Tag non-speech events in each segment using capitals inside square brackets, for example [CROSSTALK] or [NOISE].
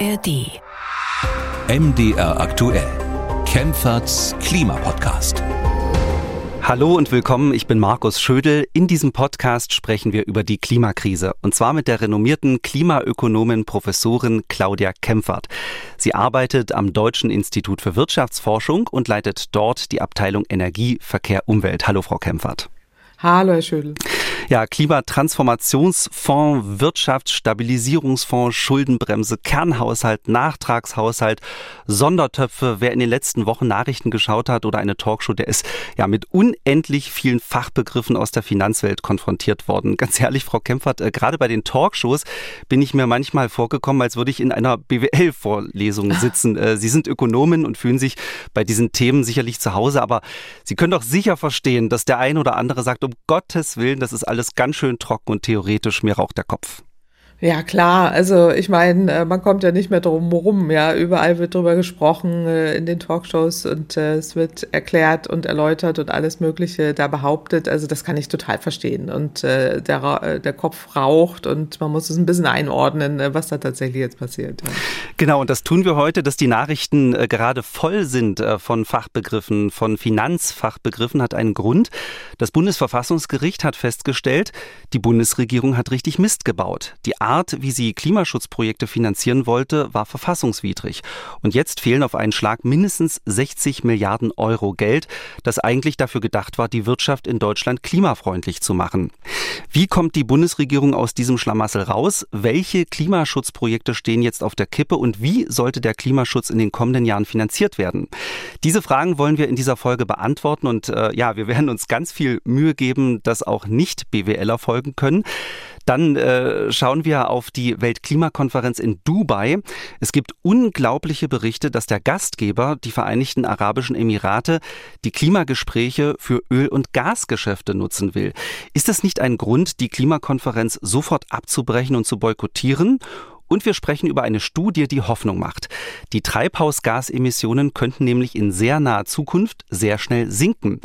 ARD. MDR aktuell. Kempferts Klimapodcast. Hallo und willkommen, ich bin Markus Schödel. In diesem Podcast sprechen wir über die Klimakrise und zwar mit der renommierten Klimaökonomin Professorin Claudia Kempfert. Sie arbeitet am Deutschen Institut für Wirtschaftsforschung und leitet dort die Abteilung Energie, Verkehr, Umwelt. Hallo Frau Kempfert. Hallo Herr Schödel. Ja, Klimatransformationsfonds, Wirtschaftsstabilisierungsfonds, Schuldenbremse, Kernhaushalt, Nachtragshaushalt, Sondertöpfe. Wer in den letzten Wochen Nachrichten geschaut hat oder eine Talkshow, der ist ja mit unendlich vielen Fachbegriffen aus der Finanzwelt konfrontiert worden. Ganz ehrlich, Frau Kempfert, äh, gerade bei den Talkshows bin ich mir manchmal vorgekommen, als würde ich in einer BWL-Vorlesung sitzen. Äh, Sie sind Ökonomin und fühlen sich bei diesen Themen sicherlich zu Hause, aber Sie können doch sicher verstehen, dass der ein oder andere sagt, um Gottes Willen, das ist alles ganz schön trocken und theoretisch, mir raucht der Kopf. Ja, klar. Also ich meine, äh, man kommt ja nicht mehr drum herum. Ja, überall wird drüber gesprochen äh, in den Talkshows und äh, es wird erklärt und erläutert und alles Mögliche da behauptet. Also das kann ich total verstehen. Und der, der Kopf raucht und man muss es ein bisschen einordnen, was da tatsächlich jetzt passiert. Genau, und das tun wir heute, dass die Nachrichten gerade voll sind von Fachbegriffen, von Finanzfachbegriffen, hat einen Grund. Das Bundesverfassungsgericht hat festgestellt, die Bundesregierung hat richtig Mist gebaut. Die Art, wie sie Klimaschutzprojekte finanzieren wollte, war verfassungswidrig. Und jetzt fehlen auf einen Schlag mindestens 60 Milliarden Euro Geld, das eigentlich dafür gedacht war, die Wirtschaft in Deutschland klimafreundlich zu machen. Wie kommt die Bundesregierung aus diesem Schlamassel raus? Welche Klimaschutzprojekte stehen jetzt auf der Kippe und wie sollte der Klimaschutz in den kommenden Jahren finanziert werden? Diese Fragen wollen wir in dieser Folge beantworten und äh, ja, wir werden uns ganz viel Mühe geben, dass auch nicht BWLer folgen können. Dann äh, schauen wir auf die Weltklimakonferenz in Dubai. Es gibt unglaubliche Berichte, dass der Gastgeber, die Vereinigten Arabischen Emirate, die Klimagespräche für Öl- und Gasgeschäfte nutzen will. Ist das nicht ein Grund, die Klimakonferenz sofort abzubrechen und zu boykottieren? Und wir sprechen über eine Studie, die Hoffnung macht. Die Treibhausgasemissionen könnten nämlich in sehr naher Zukunft sehr schnell sinken.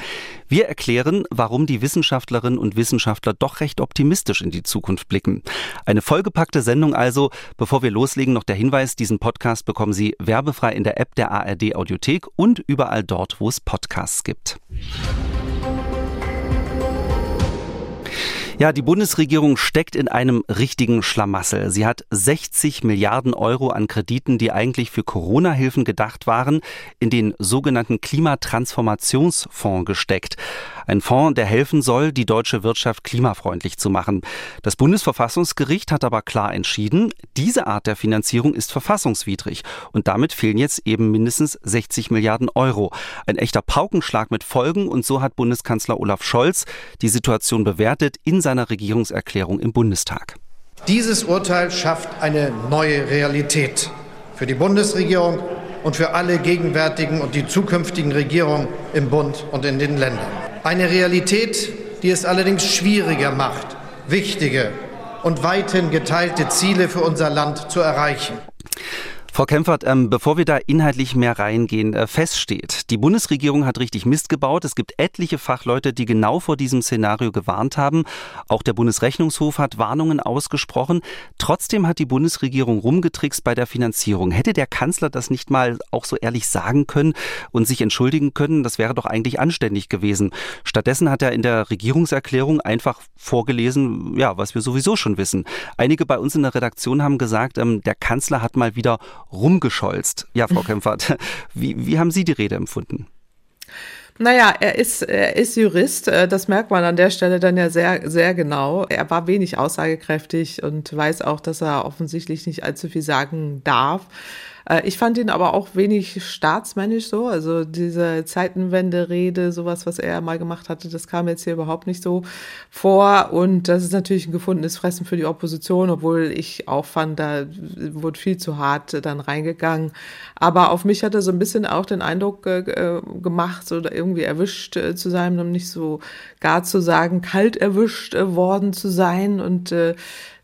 Wir erklären, warum die Wissenschaftlerinnen und Wissenschaftler doch recht optimistisch in die Zukunft blicken. Eine vollgepackte Sendung also. Bevor wir loslegen, noch der Hinweis, diesen Podcast bekommen Sie werbefrei in der App der ARD Audiothek und überall dort, wo es Podcasts gibt. Ja, die Bundesregierung steckt in einem richtigen Schlamassel. Sie hat 60 Milliarden Euro an Krediten, die eigentlich für Corona-Hilfen gedacht waren, in den sogenannten Klimatransformationsfonds gesteckt. Ein Fonds, der helfen soll, die deutsche Wirtschaft klimafreundlich zu machen. Das Bundesverfassungsgericht hat aber klar entschieden, diese Art der Finanzierung ist verfassungswidrig. Und damit fehlen jetzt eben mindestens 60 Milliarden Euro. Ein echter Paukenschlag mit Folgen. Und so hat Bundeskanzler Olaf Scholz die Situation bewertet in seiner Regierungserklärung im Bundestag. Dieses Urteil schafft eine neue Realität für die Bundesregierung und für alle gegenwärtigen und die zukünftigen Regierungen im Bund und in den Ländern. Eine Realität, die es allerdings schwieriger macht, wichtige und weithin geteilte Ziele für unser Land zu erreichen. Frau Kempfert, ähm, bevor wir da inhaltlich mehr reingehen, äh, feststeht, die Bundesregierung hat richtig Mist gebaut. Es gibt etliche Fachleute, die genau vor diesem Szenario gewarnt haben. Auch der Bundesrechnungshof hat Warnungen ausgesprochen. Trotzdem hat die Bundesregierung rumgetrickst bei der Finanzierung. Hätte der Kanzler das nicht mal auch so ehrlich sagen können und sich entschuldigen können? Das wäre doch eigentlich anständig gewesen. Stattdessen hat er in der Regierungserklärung einfach vorgelesen, ja, was wir sowieso schon wissen. Einige bei uns in der Redaktion haben gesagt, ähm, der Kanzler hat mal wieder rumgescholzt. Ja, Frau Kempfert, [LAUGHS] wie, wie haben Sie die Rede empfunden? Naja, er ist, er ist Jurist, äh, das merkt man an der Stelle dann ja sehr, sehr genau. Er war wenig aussagekräftig und weiß auch, dass er offensichtlich nicht allzu viel sagen darf. Äh, ich fand ihn aber auch wenig staatsmännisch so. Also diese Zeitenwende-Rede, sowas, was er mal gemacht hatte, das kam jetzt hier überhaupt nicht so vor. Und das ist natürlich ein gefundenes Fressen für die Opposition, obwohl ich auch fand, da wurde viel zu hart dann reingegangen. Aber auf mich hat er so ein bisschen auch den Eindruck äh, gemacht, so erwischt äh, zu sein, um nicht so gar zu sagen, kalt erwischt äh, worden zu sein. Und äh,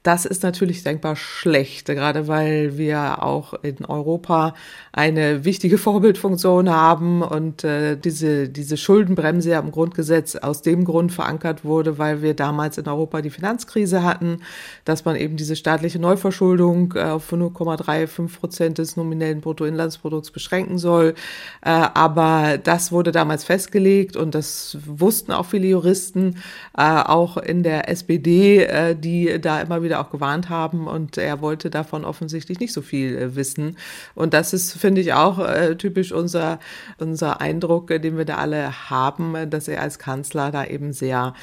Das ist natürlich denkbar schlecht, gerade weil wir auch in Europa eine wichtige [LAUGHS] Vorbildfunktion haben und äh, diese, diese Schuldenbremse ja im Grundgesetz aus dem Grund verankert wurde, weil wir damals in Europa die Finanzkrise hatten, dass man eben diese staatliche Neuverschuldung äh, auf 0,35 Prozent des nominellen Bruttoinlandsprodukts beschränken soll. Äh, aber das wurde damals festgelegt und das wussten auch viele Juristen, äh, auch in der SPD, äh, die da immer wieder auch gewarnt haben und er wollte davon offensichtlich nicht so viel äh, wissen. Und das ist, finde ich, auch äh, typisch unser, unser Eindruck, äh, den wir da alle haben, dass er als Kanzler da eben sehr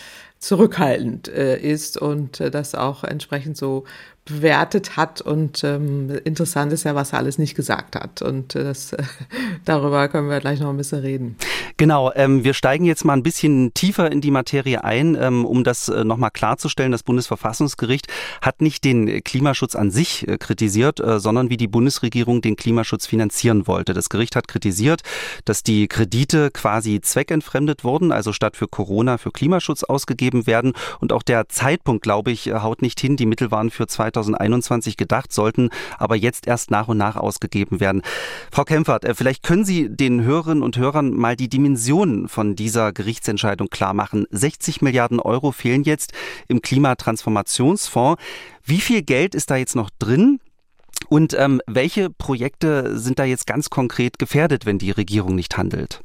zurückhaltend äh, ist und äh, das auch entsprechend so bewertet hat. Und ähm, interessant ist ja, was er alles nicht gesagt hat. Und äh, das, äh, [LAUGHS] darüber können wir gleich noch ein bisschen reden. Genau, ähm, wir steigen jetzt mal ein bisschen tiefer in die Materie ein, ähm, um das äh, nochmal klarzustellen. Das Bundesverfassungsgericht hat nicht den Klimaschutz an sich äh, kritisiert, äh, sondern wie die Bundesregierung den Klimaschutz finanzieren wollte. Das Gericht hat kritisiert, dass die Kredite quasi zweckentfremdet wurden, also statt für Corona für Klimaschutz ausgegeben werden. Und auch der Zeitpunkt, glaube ich, äh, haut nicht hin. Die Mittel waren für 2021 gedacht, sollten aber jetzt erst nach und nach ausgegeben werden. Frau Kempfert, äh, vielleicht können Sie den Hörerinnen und Hörern mal die Dimensionen von dieser Gerichtsentscheidung klar machen. 60 Milliarden Euro fehlen jetzt im Klimatransformationsfonds. Wie viel Geld ist da jetzt noch drin? Und ähm, welche Projekte sind da jetzt ganz konkret gefährdet, wenn die Regierung nicht handelt?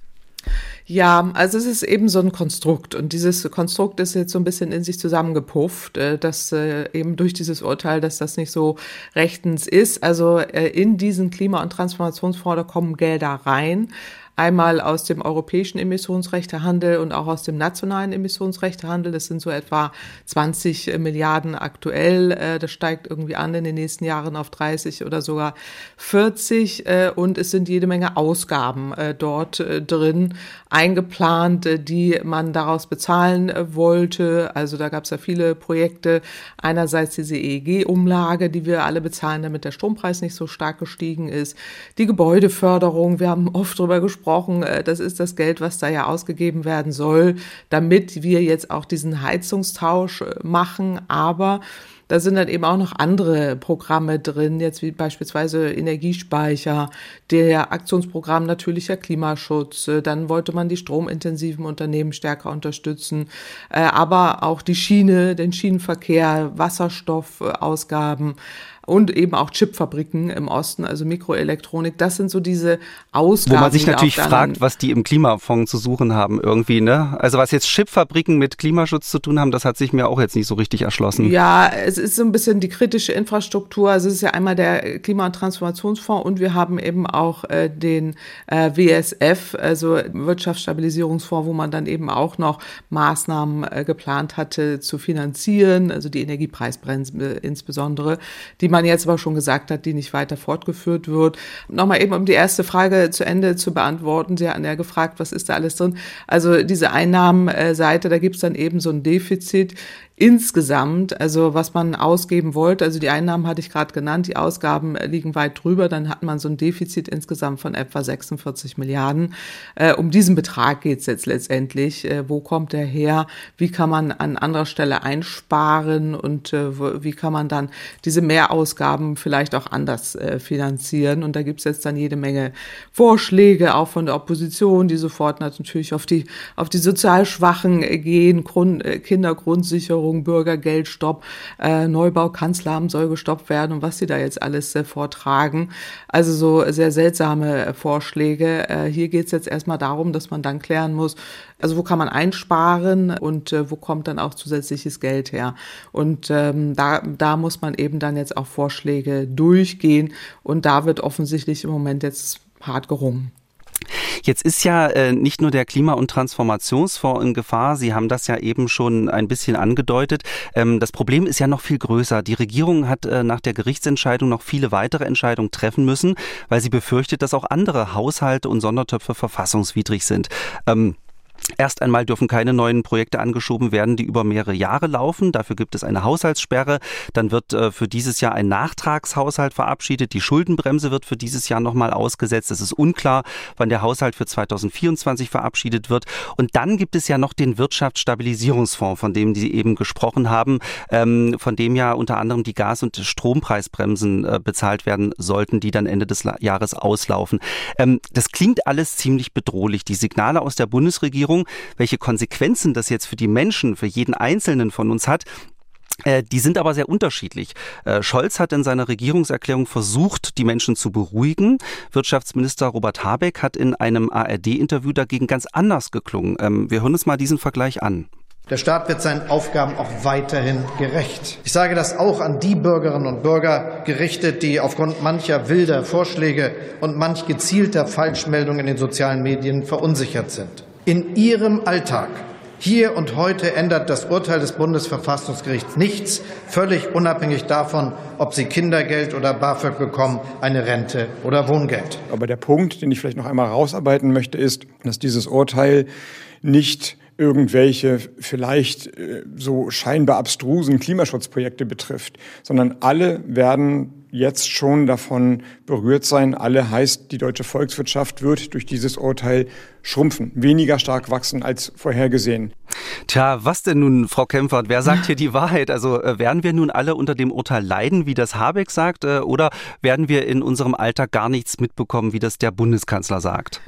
Ja, also es ist eben so ein Konstrukt und dieses Konstrukt ist jetzt so ein bisschen in sich zusammengepufft, äh, dass äh, eben durch dieses Urteil, dass das nicht so rechtens ist. Also äh, in diesen Klima- und Transformationsfonds kommen Gelder rein, Einmal aus dem europäischen Emissionsrechtehandel und auch aus dem nationalen Emissionsrechtehandel. Das sind so etwa 20 Milliarden aktuell. Äh, das steigt irgendwie an in den nächsten Jahren auf 30 oder sogar 40. Äh, und es sind jede Menge Ausgaben äh, dort drin eingeplant, die man daraus bezahlen wollte. Also da gab es ja viele Projekte. Einerseits diese EEG-Umlage, die wir alle bezahlen, damit der Strompreis nicht so stark gestiegen ist. Die Gebäudeförderung, wir haben oft drüber gesprochen, gesprochen, äh, das ist das Geld, was da ja ausgegeben werden soll, damit wir jetzt auch diesen Heizungstausch äh, machen. Aber da sind dann eben auch noch andere Programme drin, jetzt wie beispielsweise Energiespeicher, der Aktionsprogramm natürlicher Klimaschutz. Äh, dann wollte man die stromintensiven Unternehmen stärker unterstützen, aber auch die Schiene, den Schienenverkehr, Wasserstoffausgaben und eben auch Chipfabriken im Osten, also Mikroelektronik. Das sind so diese Ausgaben. Wo man sich natürlich fragt, was die im Klimafonds zu suchen haben irgendwie, ne? Also was jetzt Chipfabriken mit Klimaschutz zu tun haben, das hat sich mir auch jetzt nicht so richtig erschlossen. Ja, es ist so ein bisschen die kritische Infrastruktur. Also es ist ja einmal der Klima- und Transformationsfonds und wir haben eben auch äh, den äh, WSF, also Wirtschaftsstabilisierungsfonds, wo man dann eben auch noch Maßnahmen äh, geplant hatte zu finanzieren, also die Energiepreisbremse insbesondere, die man man jetzt aber schon gesagt hat, die nicht weiter fortgeführt wird. Nochmal eben, um die erste Frage zu Ende zu beantworten. Sie hatten ja gefragt, was ist da alles drin? Also diese Einnahmenseite, da gibt es dann eben so ein Defizit insgesamt, also was man ausgeben wollte, also die Einnahmen hatte ich gerade genannt, die Ausgaben liegen weit drüber, dann hat man so ein Defizit insgesamt von etwa 46 Milliarden. Äh, um diesen Betrag geht's jetzt letztendlich. Äh, wo kommt der her? Wie kann man an anderer Stelle einsparen und äh, wie kann man dann diese Mehrausgaben vielleicht auch anders äh, finanzieren? Und da gibt's jetzt dann jede Menge Vorschläge, auch von der Opposition, die sofort natürlich auf die, auf die sozial Schwachen gehen, Grund, äh, Kindergrundsicherung, Förderung, Bürgergeldstopp, äh, Neubau Kanzleramt soll gestoppt werden und was sie da jetzt alles äh, vortragen. Also so sehr seltsame äh, Vorschläge. Äh, hier geht es jetzt erstmal darum, dass man dann klären muss, also wo kann man einsparen und äh, wo kommt dann auch zusätzliches Geld her. Und ähm, da, da muss man eben dann jetzt auch Vorschläge durchgehen und da wird offensichtlich im Moment jetzt hart gerungen. Jetzt ist ja äh, nicht nur der Klima- und Transformationsfonds in Gefahr. Sie haben das ja eben schon ein bisschen angedeutet. Ähm, das Problem ist ja noch viel größer. Die Regierung hat äh, nach der Gerichtsentscheidung noch viele weitere Entscheidungen treffen müssen, weil sie befürchtet, dass auch andere Haushalte und Sondertöpfe verfassungswidrig sind. Ähm, Erst einmal dürfen keine neuen Projekte angeschoben werden, die über mehrere Jahre laufen. Dafür gibt es eine Haushaltssperre. Dann wird äh, für dieses Jahr ein Nachtragshaushalt verabschiedet. Die Schuldenbremse wird für dieses Jahr nochmal ausgesetzt. Es ist unklar, wann der Haushalt für 2024 verabschiedet wird. Und dann gibt es ja noch den Wirtschaftsstabilisierungsfonds, von dem Sie eben gesprochen haben, ähm, von dem ja unter anderem die Gas- und Strompreisbremsen äh, bezahlt werden sollten, die dann Ende des Jahres auslaufen. Ähm, das klingt alles ziemlich bedrohlich. Die Signale aus der Bundesregierung Regierung. Welche Konsequenzen das jetzt für die Menschen, für jeden Einzelnen von uns hat, äh, die sind aber sehr unterschiedlich. Äh, Scholz hat in seiner Regierungserklärung versucht, die Menschen zu beruhigen. Wirtschaftsminister Robert Habeck hat in einem ARD-Interview dagegen ganz anders geklungen. Ähm, wir hören uns mal diesen Vergleich an. Der Staat wird seinen Aufgaben auch weiterhin gerecht. Ich sage das auch an die Bürgerinnen und Bürger gerichtet, die aufgrund mancher wilder Vorschläge und manch gezielter Falschmeldungen in den sozialen Medien verunsichert sind in ihrem Alltag. Hier und heute ändert das Urteil des Bundesverfassungsgerichts nichts, völlig unabhängig davon, ob Sie Kindergeld oder BAföG bekommen, eine Rente oder Wohngeld. Aber der Punkt, den ich vielleicht noch einmal rausarbeiten möchte, ist, dass dieses Urteil nicht irgendwelche vielleicht äh, so scheinbar abstrusen Klimaschutzprojekte betrifft, sondern alle werden jetzt schon davon berührt sein. Alle heißt, die deutsche Volkswirtschaft wird durch dieses Urteil schrumpfen, weniger stark wachsen als vorhergesehen. Tja, was denn nun, Frau Kempfert? Wer sagt hier die Wahrheit? Also äh, werden wir nun alle unter dem Urteil leiden, wie das Habeck sagt, äh, oder werden wir in unserem Alltag gar nichts mitbekommen, wie das der Bundeskanzler sagt?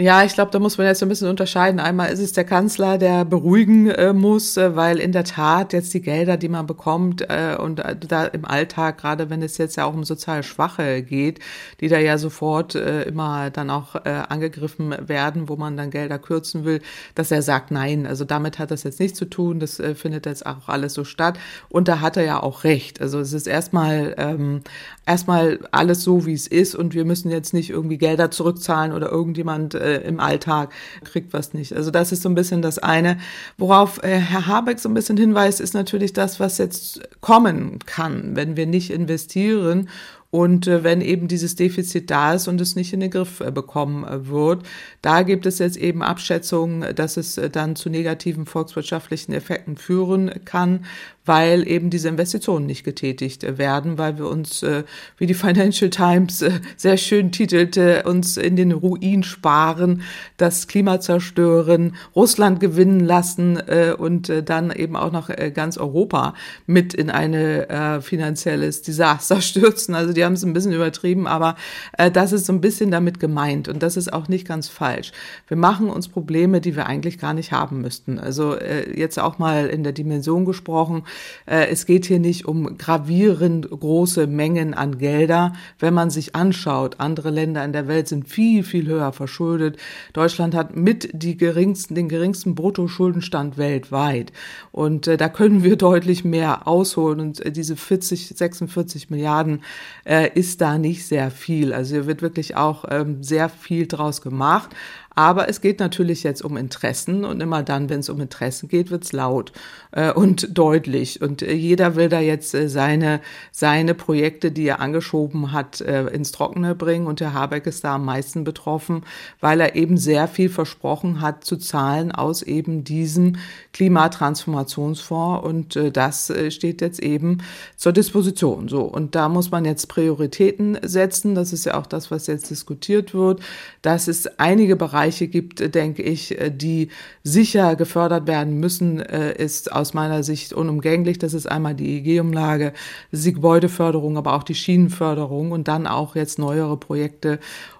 Ja, ich glaube, da muss man jetzt ein bisschen unterscheiden. Einmal ist es der Kanzler, der beruhigen äh, muss, äh, weil in der Tat jetzt die Gelder, die man bekommt äh, und äh, da im Alltag, gerade wenn es jetzt ja auch um sozial Schwache geht, die da ja sofort äh, immer dann auch angegriffen werden, wo man dann Gelder kürzen will, dass er sagt, nein, also damit hat das jetzt nichts zu tun, das findet jetzt auch alles so statt. Und da hat er ja auch recht. Also es ist erstmal ähm, erstmal alles so, wie es ist und wir müssen jetzt nicht irgendwie Gelder zurückzahlen oder irgendjemand äh, im Alltag, kriegt was nicht. Also das ist so ein bisschen das eine. Worauf äh, Herr Habeck so ein bisschen hinweist, ist natürlich das, was jetzt kommen kann, wenn wir nicht investieren und äh, wenn eben dieses Defizit da ist und es nicht in den Griff äh, bekommen äh, wird, da gibt es jetzt eben Abschätzungen, dass es dann zu negativen volkswirtschaftlichen Effekten führen kann, weil eben diese Investitionen nicht getätigt werden, weil wir uns, äh, wie die Financial Times äh, sehr schön titelte, uns in den Ruin sparen, das Klima zerstören, Russland gewinnen lassen äh, und äh, dann eben auch noch äh, ganz Europa mit in eine äh, finanzielles Desaster [LAUGHS] stürzen. Also die haben es ein bisschen übertrieben, aber äh, das ist so ein bisschen damit gemeint und das ist auch nicht ganz falsch. Wir machen uns Probleme, die wir eigentlich gar nicht haben müssten. Also äh, jetzt auch mal in der Dimension gesprochen, äh, es geht hier nicht um gravierend große Mengen an Gelder. Wenn man sich anschaut, andere Länder in der Welt sind viel, viel höher verschuldet. Deutschland hat mit die geringsten, den geringsten Bruttoschuldenstand weltweit. Und äh, da können wir [LAUGHS] deutlich mehr ausholen. Und äh, diese 40, 46 Milliarden äh, ist da nicht sehr viel. Also hier wird wirklich auch ähm, sehr viel draus gemacht. Aber es geht natürlich jetzt um Interessen und immer dann, wenn es um Interessen geht, wird's laut äh, und deutlich. Und äh, jeder will da jetzt äh, seine, seine Projekte, die er angeschoben hat, äh, ins Trockene bringen. Und der Habeck ist da am meisten betroffen, weil er eben sehr viel versprochen hat zu zahlen aus eben diesem Klimatransformationsfonds. Und äh, das äh, steht jetzt eben zur Disposition. So. Und da muss man jetzt Prioritäten setzen. Das ist ja auch das, was jetzt diskutiert wird, dass es einige Bereiche gibt, denke ich, äh, die sicher gefördert werden müssen, äh, ist aus meiner Sicht unumgänglich. Das ist einmal die EG-Umlage, die Gebäudeförderung, aber auch die Schienenförderung und dann auch jetzt neuere Projekte.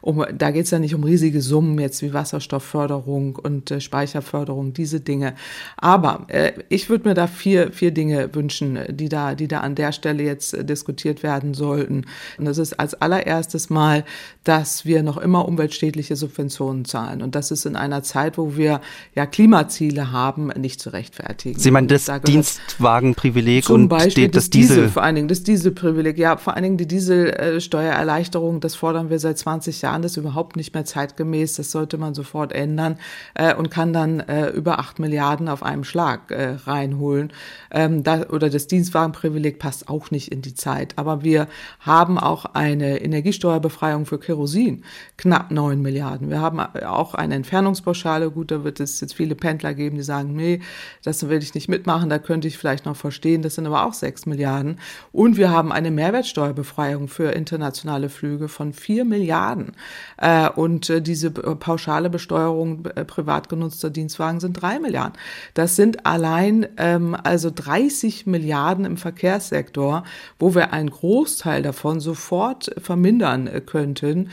Um, da geht es ja nicht um riesige Summen jetzt wie Wasserstoffförderung und äh, Speicherförderung, diese Dinge. Aber äh, ich würde mir da vier, vier Dinge wünschen, die da, die da an der Stelle jetzt äh, diskutiert werden sollten. Und das ist als allererstes mal, dass wir noch immer umweltschädliche Subventionen zahlen. Und das ist in einer Zeit, wo wir ja Klimaziele haben, nicht zu rechtfertigen. Sie meinen das da Dienstwagenprivileg und Beispiel das Diesel, Diesel, vor allen Dingen das Dieselprivileg. Ja, vor allen Dingen die Dieselsteuererleichterung, das fordern wir seit 20 Jahren, das ist überhaupt nicht mehr zeitgemäß. Das sollte man sofort ändern äh, und kann dann äh, über 8 Milliarden auf einem Schlag äh, reinholen. Ähm, da, oder das Dienstwagenprivileg passt auch nicht in die Zeit. Aber wir haben auch eine Energiesteuerbefreiung für Kerosin, knapp 9 Milliarden. Wir haben auch auch eine Entfernungspauschale. Gut, da wird es jetzt viele Pendler geben, die sagen, nee, das will ich nicht mitmachen, da könnte ich vielleicht noch verstehen. Das sind aber auch sechs Milliarden. Und wir haben eine Mehrwertsteuerbefreiung für internationale Flüge von vier Milliarden. Äh, und äh, diese pauschale Besteuerung äh, privat genutzter Dienstwagen sind drei Milliarden. Das sind allein ähm, also 30 Milliarden im Verkehrssektor, wo wir einen Großteil davon sofort vermindern könnten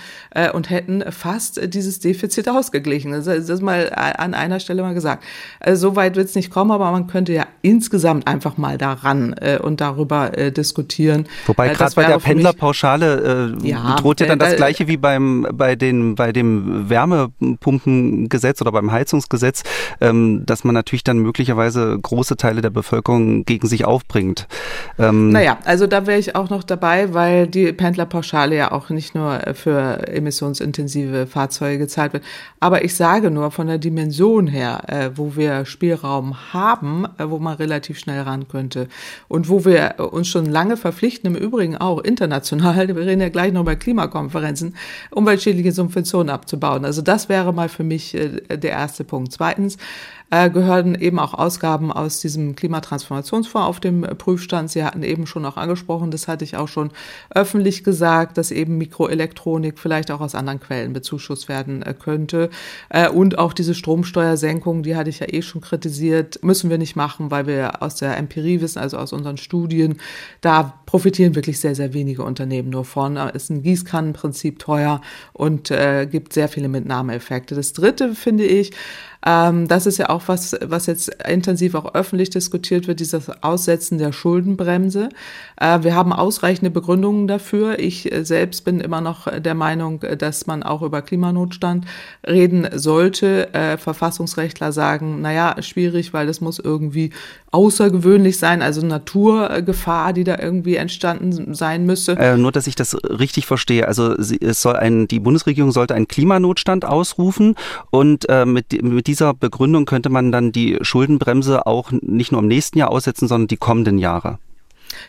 und hätten fast dieses Defizit ausgeglichen. Das ist mal an einer Stelle mal gesagt. Also so weit wird es nicht kommen, aber man könnte ja insgesamt einfach mal daran äh, und darüber äh, diskutieren. Wobei äh, gerade bei der Pendlerpauschale äh, ja, droht ja dann das Gleiche wie beim bei den bei dem Wärmepumpengesetz oder beim Heizungsgesetz, ähm, dass man natürlich dann möglicherweise große Teile der Bevölkerung gegen sich aufbringt. Ähm, naja, also da wäre ich auch noch dabei, weil die Pendlerpauschale ja auch nicht nur für emissionsintensive Fahrzeuge gezahlt wird. Aber ich sage nur von der Dimension her, äh, wo wir Spielraum haben, äh, wo man relativ schnell ran könnte und wo wir uns schon lange verpflichten, im Übrigen auch international, [LAUGHS] wir reden ja gleich noch bei Klimakonferenzen, umweltschädliche Subventionen abzubauen. Also das wäre mal für mich äh, der erste Punkt. Zweitens, äh, gehören eben auch Ausgaben aus diesem Klimatransformationsfonds auf dem Prüfstand. Sie hatten eben schon auch angesprochen, das hatte ich auch schon öffentlich gesagt, dass eben Mikroelektronik vielleicht auch aus anderen Quellen bezuschusst werden äh, könnte. Äh, und auch diese Stromsteuersenkung, die hatte ich ja eh schon kritisiert, müssen wir nicht machen, weil wir aus der Empirie wissen, also aus unseren Studien, da profitieren wirklich sehr, sehr wenige Unternehmen nur von. Ist ein Gießkannenprinzip teuer und äh, gibt sehr viele Mitnahmeeffekte. Das dritte finde ich, ähm, das ist ja auch was, was jetzt intensiv auch öffentlich diskutiert wird, dieses Aussetzen der Schuldenbremse. Äh, wir haben ausreichende Begründungen dafür. Ich äh, selbst bin immer noch der Meinung, äh, dass man auch über Klimanotstand reden sollte. Äh, Verfassungsrechtler sagen, naja, schwierig, weil das muss irgendwie außergewöhnlich sein, also Naturgefahr, die da irgendwie entstanden sein müsse. Äh, nur, dass ich das richtig verstehe. Also es soll ein, die Bundesregierung sollte einen Klimanotstand ausrufen und äh, mit, mit dieser Begründung könnte man dann die Schuldenbremse auch nicht nur im nächsten Jahr aussetzen, sondern die kommenden Jahre.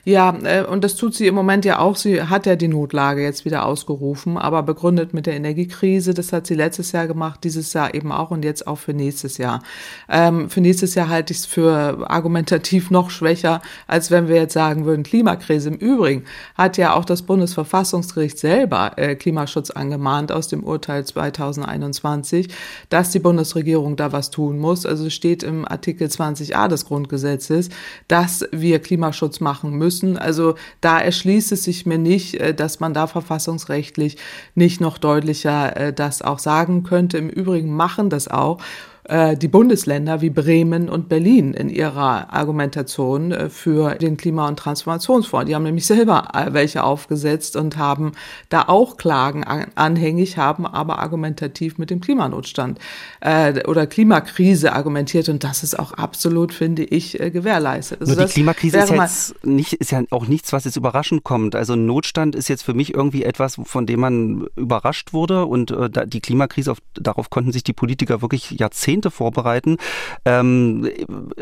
Ja, äh, und das tut sie im Moment ja auch. Sie hat ja die Notlage jetzt wieder ausgerufen, aber begründet mit der Energiekrise. Das hat sie letztes Jahr gemacht, dieses Jahr eben auch und jetzt auch für nächstes Jahr. Ähm, für nächstes Jahr halte ich es für argumentativ [LAUGHS] noch schwächer, als wenn wir jetzt sagen würden, Klimakrise. Im Übrigen hat ja auch das Bundesverfassungsgericht selber äh, Klimaschutz angemahnt aus dem Urteil 2021, dass die Bundesregierung da was tun muss. Also steht im Artikel 20a des Grundgesetzes, dass wir Klimaschutz machen müssen. Also da erschließt es sich mir nicht, äh, dass man da verfassungsrechtlich nicht noch deutlicher äh, das auch sagen könnte. Im Übrigen machen das auch äh, die Bundesländer wie Bremen und Berlin in ihrer Argumentation äh, für den Klima- und Transformationsfonds. Die haben nämlich selber äh, welche aufgesetzt und haben da auch Klagen anhängig, haben aber argumentativ mit dem Klimanotstand oder Klimakrise argumentiert und das ist auch absolut, finde ich, gewährleistet. Also Nur die Klimakrise ist, jetzt nicht, ist ja auch nichts, was jetzt überraschend kommt. Also Notstand ist jetzt für mich irgendwie etwas, von dem man überrascht wurde und die Klimakrise, auf, darauf konnten sich die Politiker wirklich Jahrzehnte Jahrzehnte vorbereiten. Ähm,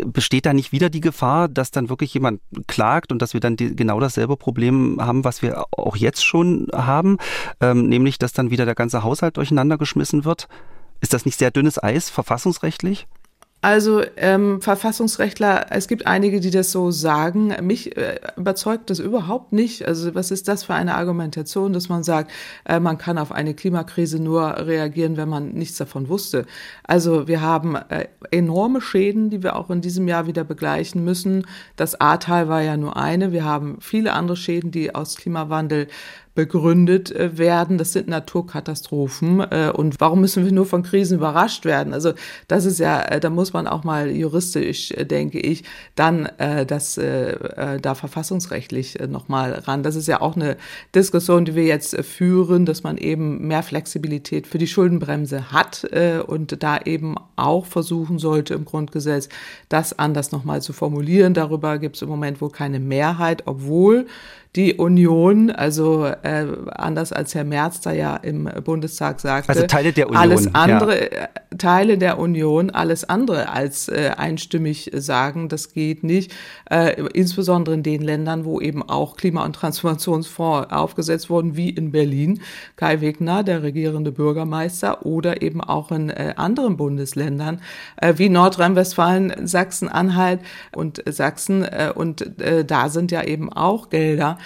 besteht da nicht wieder die Gefahr, dass dann wirklich jemand klagt und dass wir dann die, genau dasselbe Problem haben, was wir auch jetzt schon haben, ähm, nämlich dass dann wieder der ganze Haushalt durcheinander geschmissen wird? Ist das nicht sehr dünnes Eis verfassungsrechtlich? Also ähm, Verfassungsrechtler, es gibt einige, die das so sagen. Mich äh, überzeugt das überhaupt nicht. Also was ist das für eine Argumentation, dass man sagt, äh, man kann auf eine Klimakrise nur reagieren, wenn man nichts davon wusste. Also wir haben äh, enorme Schäden, die wir auch in diesem Jahr wieder begleichen müssen. Das Ahrtal war ja nur eine. Wir haben viele andere Schäden, die aus Klimawandel begründet äh, werden. Das sind Naturkatastrophen. Äh, und warum müssen wir nur von Krisen überrascht werden? Also das ist ja, äh, da muss man auch mal juristisch, denke ich, dann das da verfassungsrechtlich nochmal ran. Das ist ja auch eine Diskussion, die wir jetzt führen, dass man eben mehr Flexibilität für die Schuldenbremse hat und da eben auch versuchen sollte im Grundgesetz, das anders nochmal zu formulieren. Darüber gibt es im Moment wohl keine Mehrheit, obwohl Die Union, also äh, anders als Herr Merz da ja im Bundestag sagte, also Teile der Union, alles andere, ja. Äh, Teile der Union, alles andere als äh, einstimmig sagen, das geht nicht, äh, insbesondere in den Ländern, wo eben auch Klima- und Transformationsfonds aufgesetzt wurden, wie in Berlin. Kai Wegner, der regierende Bürgermeister, oder eben auch in äh, anderen Bundesländern äh, wie Nordrhein-Westfalen, Sachsen-Anhalt und Sachsen. Äh, und äh, da sind ja eben auch Gelder,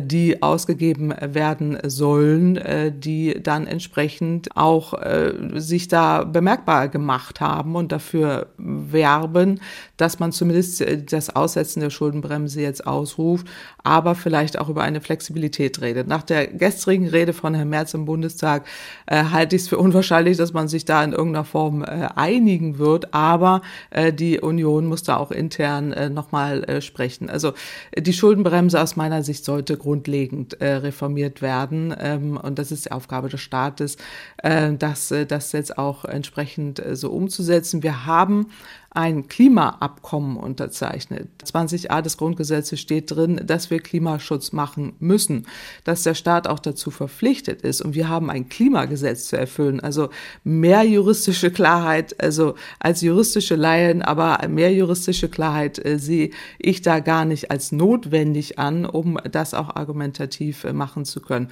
die ausgegeben werden sollen, äh, die dann entsprechend auch äh, sich da bemerkbar gemacht haben und dafür werben, dass man zumindest äh, das Aussetzen der Schuldenbremse jetzt ausruft, aber vielleicht auch über eine Flexibilität redet. Nach der gestrigen Rede von Herrn Merz im Bundestag äh, halte ich es für unwahrscheinlich, dass man sich da in irgendeiner Form äh, einigen wird, aber äh, die Union muss da auch intern äh, nochmal äh, sprechen. Also die Schuldenbremse aus meiner Sicht sollte grundlegend äh, reformiert werden ähm, und das ist die Aufgabe des Staates, äh, das, äh, das jetzt auch entsprechend äh, so umzusetzen. Wir haben ein Klimaabkommen unterzeichnet. 20a des Grundgesetzes steht drin, dass wir Klimaschutz machen müssen, dass der Staat auch dazu verpflichtet ist. Und wir haben ein Klimagesetz zu erfüllen. Also mehr juristische Klarheit, also als juristische Laien, aber mehr juristische Klarheit äh, sehe ich da gar nicht als notwendig an, um das auch argumentativ äh, machen zu können.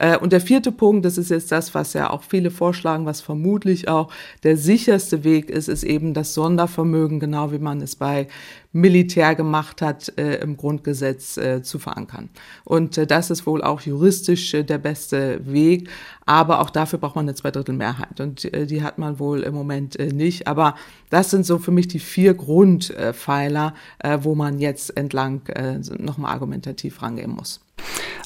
Äh, und der vierte Punkt, das ist jetzt das, was ja auch viele vorschlagen, was vermutlich auch der sicherste Weg ist, ist eben das Sondervermögen, genau wie man es bei Militär gemacht hat, äh, im Grundgesetz äh, zu verankern. Und äh, das ist wohl auch juristisch äh, der beste Weg, aber auch dafür braucht man eine Zweidrittelmehrheit und äh, die hat man wohl im Moment äh, nicht. Aber das sind so für mich die vier Grundpfeiler, wo man jetzt entlang nochmal argumentativ rangehen muss.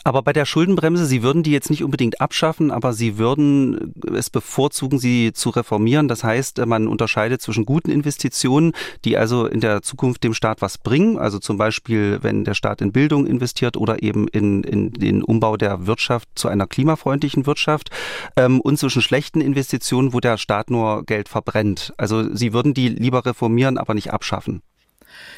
Aber bei der Schuldenbremse, Sie würden die jetzt nicht unbedingt abschaffen, aber Sie würden es bevorzugen, sie zu reformieren. Das heißt, man unterscheidet zwischen guten Investitionen, die also in der Zukunft dem Staat was bringen, also zum Beispiel, wenn der Staat in Bildung investiert oder eben in, in den Umbau der Wirtschaft zu einer klimafreundlichen Wirtschaft, ähm, und zwischen schlechten Investitionen, wo der Staat nur Geld verbrennt. Also Sie würden die lieber reformieren, aber nicht abschaffen.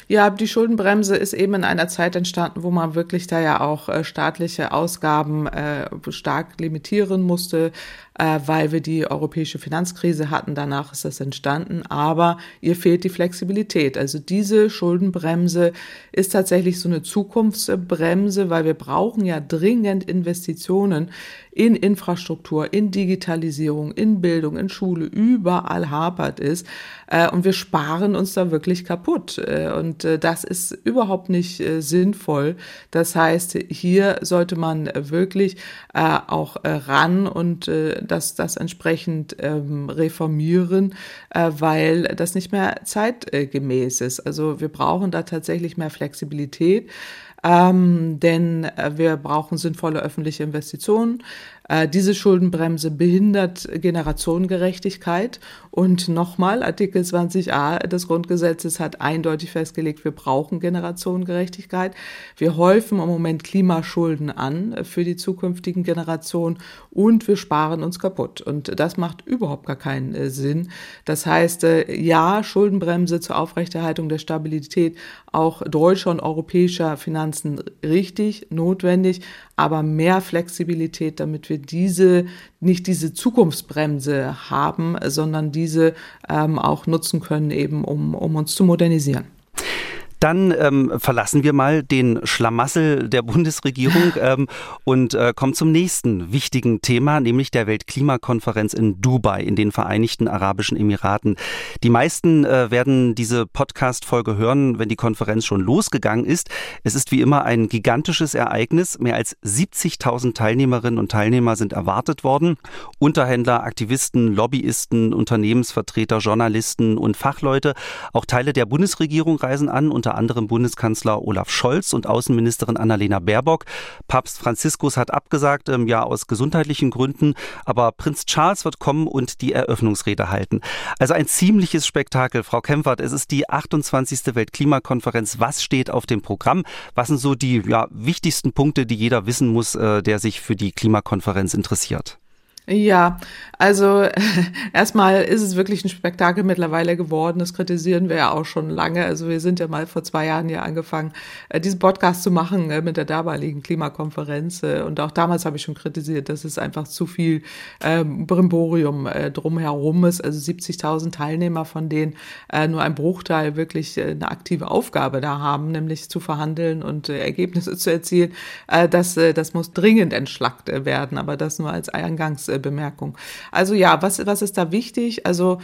Ja, die Schuldenbremse ist eben in einer Zeit entstanden, wo man wirklich da ja auch äh, staatliche Ausgaben äh, stark limitieren musste, äh, weil wir die europäische Finanzkrise hatten. Danach ist das entstanden, aber ihr fehlt die Flexibilität. Also diese Schuldenbremse ist tatsächlich so eine Zukunftsbremse, weil wir brauchen ja dringend Investitionen in Infrastruktur, in Digitalisierung, in Bildung, in Schule, überall hapert es. Äh, und wir sparen uns da wirklich kaputt. Äh, und äh, das ist überhaupt nicht sinnvoll. Das heißt, hier sollte man wirklich auch ran und das, das entsprechend ähm, reformieren, weil das nicht mehr zeitgemäß ist. Also wir brauchen da tatsächlich mehr Flexibilität ähm, denn äh, wir brauchen sinnvolle öffentliche Investitionen. Äh, diese Schuldenbremse behindert Generationengerechtigkeit. Und nochmal, Artikel 20a des Grundgesetzes hat eindeutig festgelegt, wir brauchen Generationengerechtigkeit. Wir häufen im Moment Klimaschulden an für die zukünftigen Generationen und wir sparen uns kaputt. Und das macht überhaupt gar keinen äh, Sinn. Das heißt, äh, ja, Schuldenbremse zur Aufrechterhaltung der Stabilität auch deutscher und europäischer Finanzen richtig, notwendig, aber mehr Flexibilität, damit wir diese, nicht diese Zukunftsbremse haben, sondern diese ähm, auch nutzen können, eben um, um uns zu modernisieren. Dann ähm, verlassen wir mal den Schlamassel der Bundesregierung [LAUGHS] ähm, und äh, kommen zum nächsten wichtigen Thema, nämlich der Weltklimakonferenz in Dubai in den Vereinigten Arabischen Emiraten. Die meisten äh, werden diese Podcast-Folge hören, wenn die Konferenz schon losgegangen ist. Es ist wie immer ein gigantisches Ereignis. Mehr als 70.000 Teilnehmerinnen und Teilnehmer sind erwartet worden. Unterhändler, Aktivisten, Lobbyisten, Unternehmensvertreter, Journalisten und Fachleute. Auch Teile der Bundesregierung reisen an und unter anderem Bundeskanzler Olaf Scholz und Außenministerin Annalena Baerbock. Papst Franziskus hat abgesagt, ähm, ja aus gesundheitlichen Gründen, aber Prinz Charles wird kommen und die Eröffnungsrede halten. Also ein ziemliches Spektakel, Frau Kempfert. Es ist die 28. Weltklimakonferenz. Was steht auf dem Programm? Was sind so die ja, wichtigsten Punkte, die jeder wissen muss, äh, der sich für die Klimakonferenz interessiert? Ja, also [LAUGHS] erstmal ist es wirklich ein Spektakel mittlerweile geworden. Das kritisieren wir ja auch schon lange. Also wir sind ja mal vor zwei Jahren ja angefangen, äh, diesen Podcast zu machen äh, mit der damaligen Klimakonferenz. Äh, und auch damals habe ich schon kritisiert, dass es einfach zu viel ähm, Brimborium drumherum ist. Also 70.000 Teilnehmer, von denen nur ein Bruchteil wirklich eine aktive Aufgabe da haben, nämlich zu verhandeln und Ergebnisse zu erzielen. Das, das muss dringend entschlackt werden. Aber das nur als Eingangs Bemerkung. Also ja, was, was ist da wichtig? Also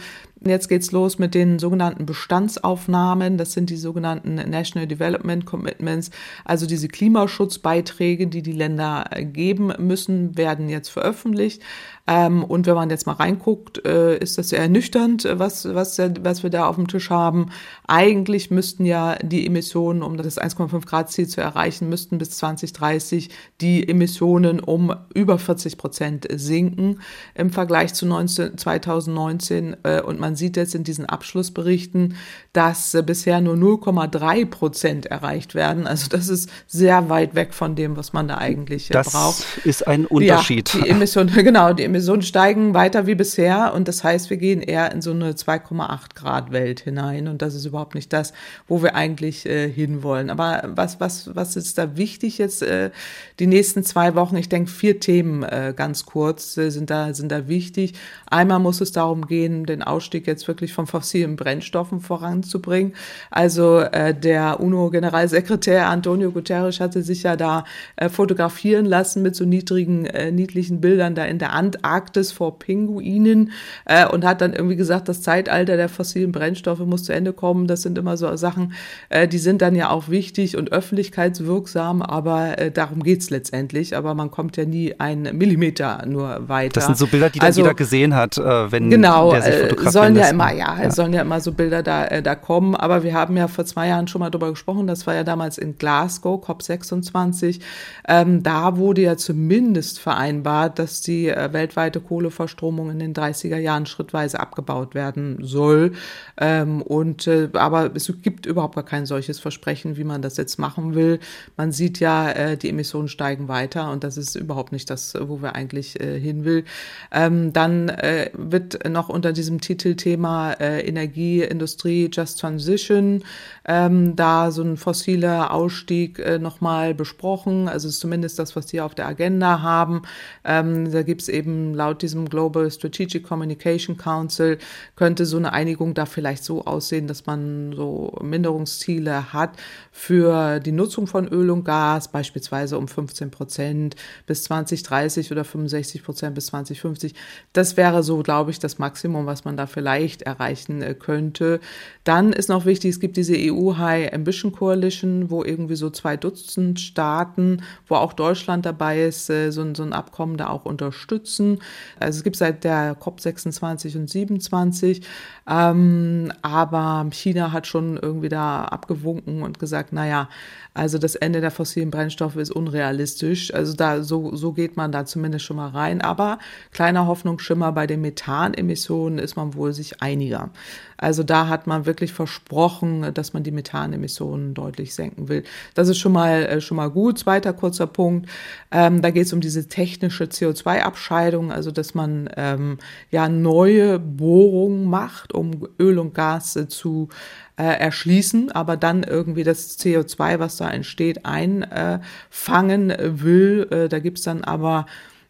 Jetzt geht's los mit den sogenannten Bestandsaufnahmen. Das sind die sogenannten National Development Commitments. Also diese Klimaschutzbeiträge, die die Länder geben müssen, werden jetzt veröffentlicht. Ähm, und wenn man jetzt mal reinguckt, äh, ist das sehr ernüchternd, was, was, was wir da auf dem Tisch haben. Eigentlich müssten ja die Emissionen, um das 1,5 Grad Ziel zu erreichen, müssten bis 2030 die Emissionen um über 40 Prozent sinken im Vergleich zu 19, 2019. Äh, und man sieht jetzt in diesen Abschlussberichten, dass äh, bisher nur 0,3 Prozent erreicht werden. Also das ist sehr weit weg von dem, was man da eigentlich das braucht. Das ist ein Unterschied. Ja, die Emissionen, [LAUGHS] genau, die Emissionen steigen weiter wie bisher und das heißt, wir gehen eher in so eine 2,8 Grad Welt hinein und das ist überhaupt nicht das, wo wir eigentlich äh, hinwollen. Aber was, was, was ist da wichtig jetzt äh, die nächsten zwei Wochen? Ich denke, vier Themen äh, ganz kurz äh, sind, da, sind da wichtig. Einmal muss es darum gehen, den Ausstieg jetzt wirklich von fossilen Brennstoffen voranzubringen. Also äh, der UNO-Generalsekretär Antonio Guterres hatte sich ja da äh, fotografieren lassen mit so niedrigen, äh, niedlichen Bildern da in der Antarktis Antarktis vor Pinguinen äh, und hat dann irgendwie gesagt, das Zeitalter der fossilen Brennstoffe muss zu Ende kommen. Das sind immer so Sachen, äh, die sind dann ja auch wichtig und öffentlichkeitswirksam, aber äh, darum geht's letztendlich. Aber man kommt ja nie einen Millimeter nur weiter. Das sind so Bilder, die dann also, jeder gesehen hat, äh, wenn genau, der sich äh, fotografieren sollen ja immer, ja, ja, sollen ja immer so Bilder da, äh, da kommen. Aber wir haben ja vor zwei Jahren schon mal drüber gesprochen. Das war ja damals in Glasgow, COP26. Ähm, da wurde ja zumindest vereinbart, dass die äh, weltweite Kohleverstromung in den 30er Jahren schrittweise abgebaut werden soll. Ähm, und äh, aber es gibt überhaupt gar kein solches Versprechen, wie man das jetzt machen will. Man sieht ja, äh, die Emissionen steigen weiter und das ist überhaupt nicht das, wo wir eigentlich äh, hin will. Ähm, dann äh, wird noch unter diesem Titelthema äh, Energie, Industrie, Just Transition ähm, da so ein fossiler Ausstieg äh, nochmal besprochen. Also ist zumindest das, was die auf der Agenda haben. Ähm, da gibt es laut diesem Global Strategic Communication Council könnte so eine Einigung da vielleicht so aussehen, dass man so Minderungsziele hat für die Nutzung von Öl und Gas, beispielsweise um 15 Prozent bis 2030 oder 65 Prozent bis 2050. Das wäre so, glaube ich, das Maximum, was man da vielleicht erreichen äh, könnte. Dann ist noch wichtig, es gibt diese EU High Ambition Coalition, wo irgendwie so zwei Dutzend Staaten, wo auch Deutschland dabei ist, äh, so, so ein Abkommen da auch unterstützen. Also es gibt seit der COP 26 und 27, ähm, aber China hat schon irgendwie da abgewunken und gesagt, naja, also das Ende der fossilen Brennstoffe ist unrealistisch. Also da so, so geht man da zumindest schon mal rein. Aber kleiner Hoffnungsschimmer bei den Methanemissionen ist man wohl sich einiger. Also da hat man wirklich versprochen, dass man die Methanemissionen deutlich senken will. Das ist schon mal äh, schon mal gut. Zweiter kurzer Punkt. Ähm, da geht es um diese technische CO2-Abscheidung, also dass man ähm, ja neue Bohrungen macht, um Öl und Gas äh, zu äh, erschließen, aber dann irgendwie das CO2, was da entsteht, einfangen will. Äh, da gibt's dann aber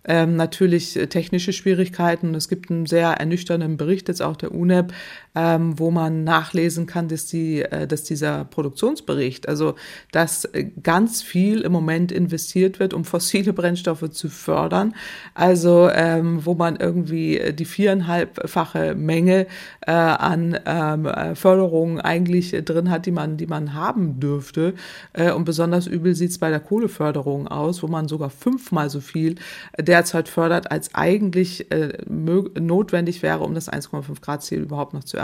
ähm, natürlich äh, technische Schwierigkeiten. Es gibt einen sehr ernüchternden Bericht jetzt auch der UNEP, ähm, wo man nachlesen kann, dass, die, äh, dass dieser Produktionsbericht, also dass äh, ganz viel im Moment investiert wird, um fossile Brennstoffe zu fördern. Also ähm, wo man irgendwie äh, die viereinhalbfache Menge äh, an ähm, äh, Förderungen eigentlich drin hat, die man, die man haben dürfte. Äh, und besonders übel sieht es bei der Kohleförderung aus, wo man sogar fünfmal so viel derzeit fördert, als eigentlich äh, notwendig wäre, um das 1,5 Grad Ziel überhaupt noch zu erreichen.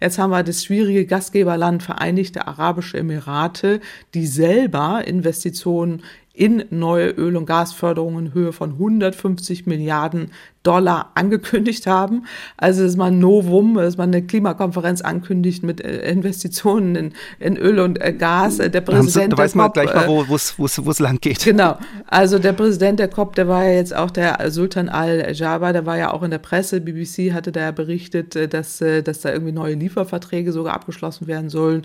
Jetzt haben wir das schwierige Gastgeberland Vereinigte Arabische Emirate, die selber Investitionen in neue Öl- und Gasförderungen in Höhe von 150 Milliarden Dollar angekündigt haben. Also dass man Novum, dass man eine Klimakonferenz ankündigt mit äh, Investitionen in, in Öl und äh, Gas. Der Präsident da weiß man gleich mal, äh, wo es lang geht. Genau. [LAUGHS] Also der Präsident der COP, der war ja jetzt auch der Sultan al-Jaber, der war ja auch in der Presse. BBC hatte da ja berichtet, dass, dass da irgendwie neue Lieferverträge sogar abgeschlossen werden sollen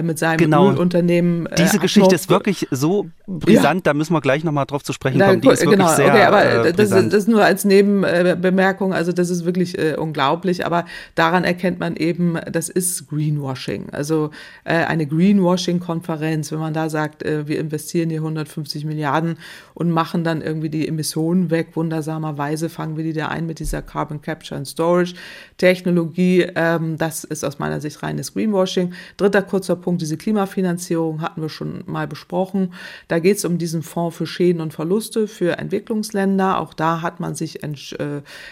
mit seinem genau. Ölunternehmen. Diese Geschichte ist wirklich so brisant, ja. Da müssen wir gleich nochmal drauf zu sprechen kommen. Die ist wirklich genau, sehr okay, aber das, ist, das ist nur als Neben Bemerkung, also das ist wirklich äh, unglaublich, aber daran erkennt man eben, das ist Greenwashing. Also äh, eine Greenwashing-Konferenz, wenn man da sagt, äh, wir investieren hier 150 Milliarden und machen dann irgendwie die Emissionen weg, wundersamerweise fangen wir die da ein mit dieser Carbon Capture and Storage Technologie. Ähm, das ist aus meiner Sicht reines Greenwashing. Dritter kurzer Punkt, diese Klimafinanzierung hatten wir schon mal besprochen. Da geht es um diesen Fonds für Schäden und Verluste für Entwicklungsländer. Auch da hat man sich äh,